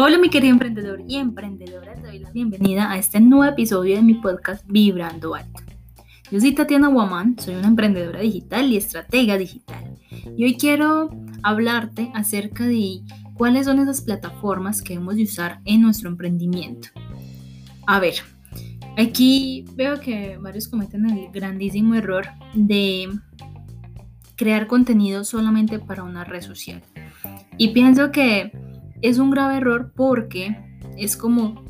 Hola mi querido emprendedor y emprendedora, te doy la bienvenida a este nuevo episodio de mi podcast Vibrando Alto. Yo soy Tatiana Guamán, soy una emprendedora digital y estratega digital. Y hoy quiero hablarte acerca de cuáles son esas plataformas que debemos de usar en nuestro emprendimiento. A ver, aquí veo que varios cometen el grandísimo error de crear contenido solamente para una red social. Y pienso que es un grave error porque es como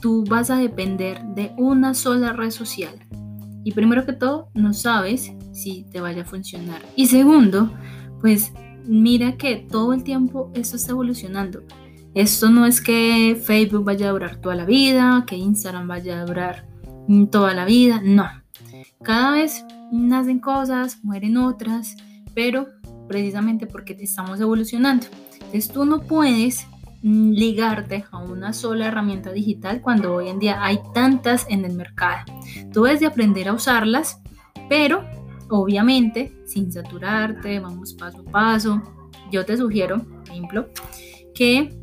tú vas a depender de una sola red social. Y primero que todo, no sabes si te vaya a funcionar. Y segundo, pues mira que todo el tiempo esto está evolucionando. Esto no es que Facebook vaya a durar toda la vida, que Instagram vaya a durar toda la vida, no. Cada vez nacen cosas, mueren otras, pero precisamente porque estamos evolucionando. Entonces tú no puedes mm, ligarte a una sola herramienta digital cuando hoy en día hay tantas en el mercado. Tú debes de aprender a usarlas, pero obviamente sin saturarte, vamos paso a paso. Yo te sugiero, por ejemplo, que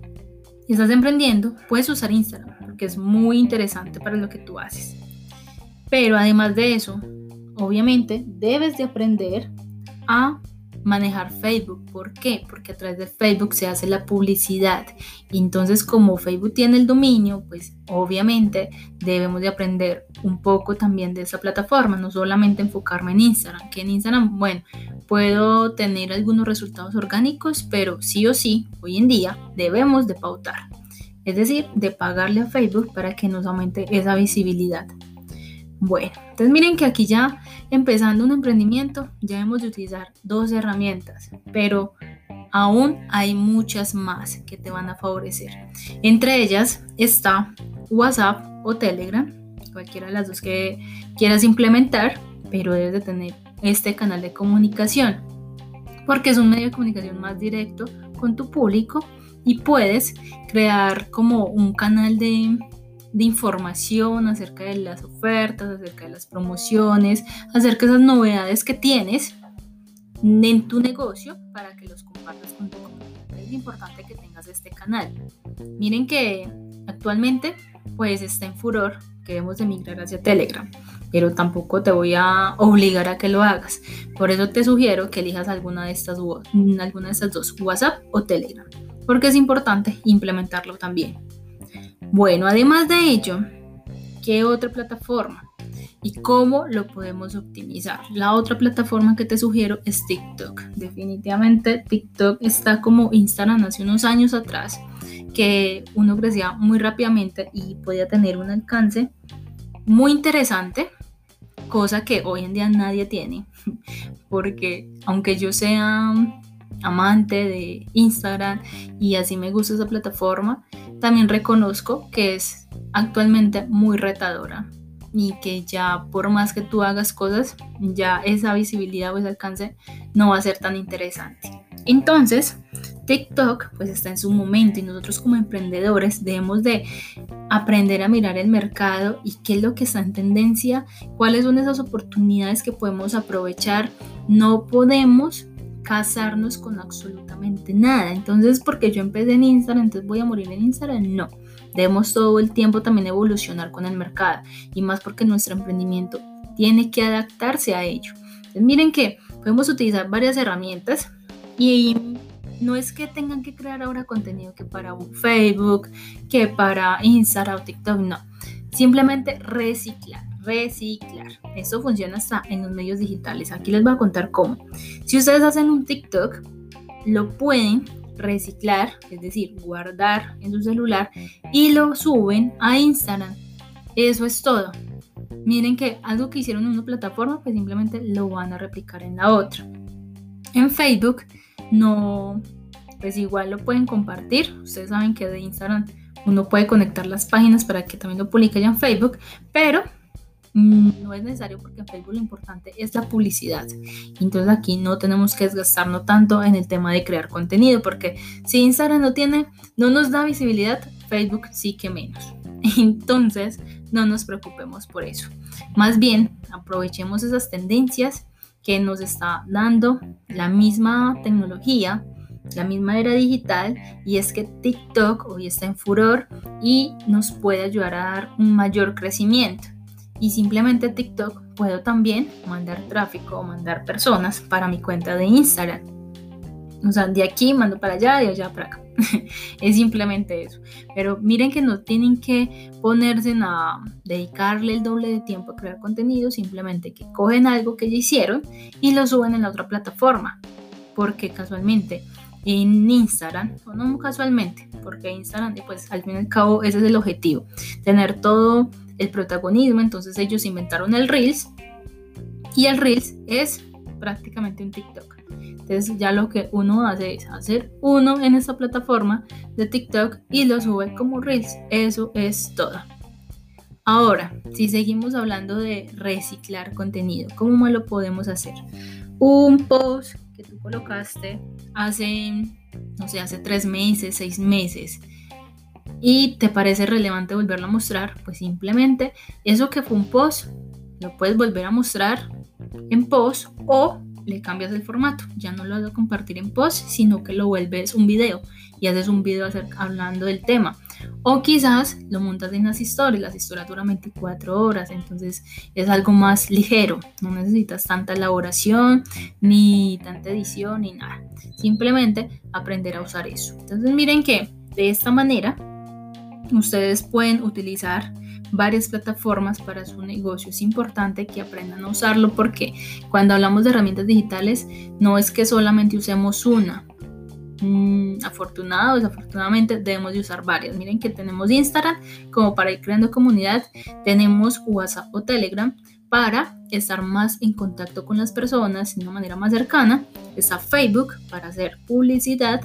si estás emprendiendo, puedes usar Instagram, porque es muy interesante para lo que tú haces. Pero además de eso, obviamente debes de aprender a manejar Facebook. ¿Por qué? Porque a través de Facebook se hace la publicidad. Entonces como Facebook tiene el dominio, pues obviamente debemos de aprender un poco también de esa plataforma, no solamente enfocarme en Instagram, que en Instagram, bueno, puedo tener algunos resultados orgánicos, pero sí o sí, hoy en día debemos de pautar. Es decir, de pagarle a Facebook para que nos aumente esa visibilidad. Bueno, entonces miren que aquí ya empezando un emprendimiento ya hemos de utilizar dos herramientas, pero aún hay muchas más que te van a favorecer. Entre ellas está WhatsApp o Telegram, cualquiera de las dos que quieras implementar, pero debes de tener este canal de comunicación, porque es un medio de comunicación más directo con tu público y puedes crear como un canal de de información acerca de las ofertas, acerca de las promociones, acerca de esas novedades que tienes en tu negocio para que los compartas con tu comunidad. Es importante que tengas este canal. Miren que actualmente pues está en furor que debemos de migrar hacia Telegram, pero tampoco te voy a obligar a que lo hagas. Por eso te sugiero que elijas alguna de estas, alguna de estas dos, WhatsApp o Telegram, porque es importante implementarlo también. Bueno, además de ello, ¿qué otra plataforma? ¿Y cómo lo podemos optimizar? La otra plataforma que te sugiero es TikTok. Definitivamente TikTok está como Instagram hace unos años atrás, que uno crecía muy rápidamente y podía tener un alcance muy interesante, cosa que hoy en día nadie tiene, porque aunque yo sea amante de Instagram y así me gusta esa plataforma, también reconozco que es actualmente muy retadora y que ya por más que tú hagas cosas, ya esa visibilidad o ese alcance no va a ser tan interesante. Entonces, TikTok pues está en su momento y nosotros como emprendedores debemos de aprender a mirar el mercado y qué es lo que está en tendencia, cuáles son esas oportunidades que podemos aprovechar. No podemos casarnos con absolutamente nada. Entonces, porque yo empecé en Instagram, entonces voy a morir en Instagram, no. Debemos todo el tiempo también evolucionar con el mercado y más porque nuestro emprendimiento tiene que adaptarse a ello. Entonces, miren que podemos utilizar varias herramientas y no es que tengan que crear ahora contenido que para Facebook, que para Instagram o TikTok, no. Simplemente reciclar reciclar. Eso funciona hasta en los medios digitales. Aquí les voy a contar cómo. Si ustedes hacen un TikTok, lo pueden reciclar, es decir, guardar en su celular y lo suben a Instagram. Eso es todo. Miren que algo que hicieron en una plataforma, pues simplemente lo van a replicar en la otra. En Facebook no, pues igual lo pueden compartir. Ustedes saben que de Instagram uno puede conectar las páginas para que también lo publique ya en Facebook, pero no es necesario porque en Facebook lo importante es la publicidad. Entonces aquí no tenemos que desgastarnos tanto en el tema de crear contenido porque si Instagram no tiene, no nos da visibilidad, Facebook sí que menos. Entonces no nos preocupemos por eso. Más bien aprovechemos esas tendencias que nos está dando la misma tecnología la misma era digital y es que TikTok hoy está en furor y nos puede ayudar a dar un mayor crecimiento. Y simplemente TikTok puedo también mandar tráfico o mandar personas para mi cuenta de Instagram. O sea, de aquí mando para allá, de allá para acá. es simplemente eso. Pero miren que no tienen que ponerse a dedicarle el doble de tiempo a crear contenido, simplemente que cogen algo que ya hicieron y lo suben en la otra plataforma. Porque casualmente en Instagram, o no casualmente, porque Instagram, pues al fin y al cabo ese es el objetivo, tener todo el protagonismo, entonces ellos inventaron el Reels y el Reels es prácticamente un TikTok. Entonces ya lo que uno hace es hacer uno en esta plataforma de TikTok y lo sube como Reels. Eso es todo. Ahora, si seguimos hablando de reciclar contenido, ¿cómo lo podemos hacer? Un post que tú colocaste hace, no sé, hace tres meses, seis meses, y te parece relevante volverlo a mostrar, pues simplemente eso que fue un post, lo puedes volver a mostrar en post o le cambias el formato. Ya no lo vas a compartir en post, sino que lo vuelves un video y haces un video hablando del tema. O quizás lo montas en las historias, las historias duran 24 horas, entonces es algo más ligero, no necesitas tanta elaboración, ni tanta edición, ni nada. Simplemente aprender a usar eso. Entonces miren que de esta manera ustedes pueden utilizar varias plataformas para su negocio. Es importante que aprendan a usarlo porque cuando hablamos de herramientas digitales no es que solamente usemos una. Mm, afortunado desafortunadamente debemos de usar varias. Miren que tenemos Instagram como para ir creando comunidad, tenemos WhatsApp o Telegram para estar más en contacto con las personas de una manera más cercana. Está Facebook para hacer publicidad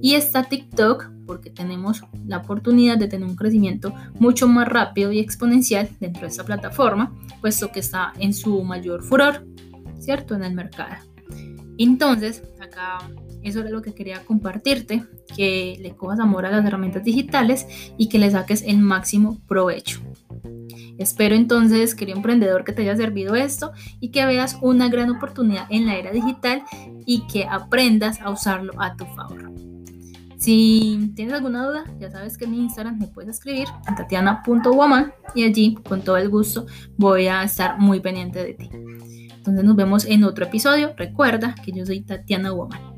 y está TikTok porque tenemos la oportunidad de tener un crecimiento mucho más rápido y exponencial dentro de esta plataforma, puesto que está en su mayor furor, ¿cierto? En el mercado. Entonces, acá eso era lo que quería compartirte, que le cojas amor a las herramientas digitales y que le saques el máximo provecho. Espero entonces, querido emprendedor, que te haya servido esto y que veas una gran oportunidad en la era digital y que aprendas a usarlo a tu favor. Si tienes alguna duda, ya sabes que en mi Instagram me puedes escribir a tatiana.woman y allí con todo el gusto voy a estar muy pendiente de ti. Entonces nos vemos en otro episodio. Recuerda que yo soy Tatiana Woman.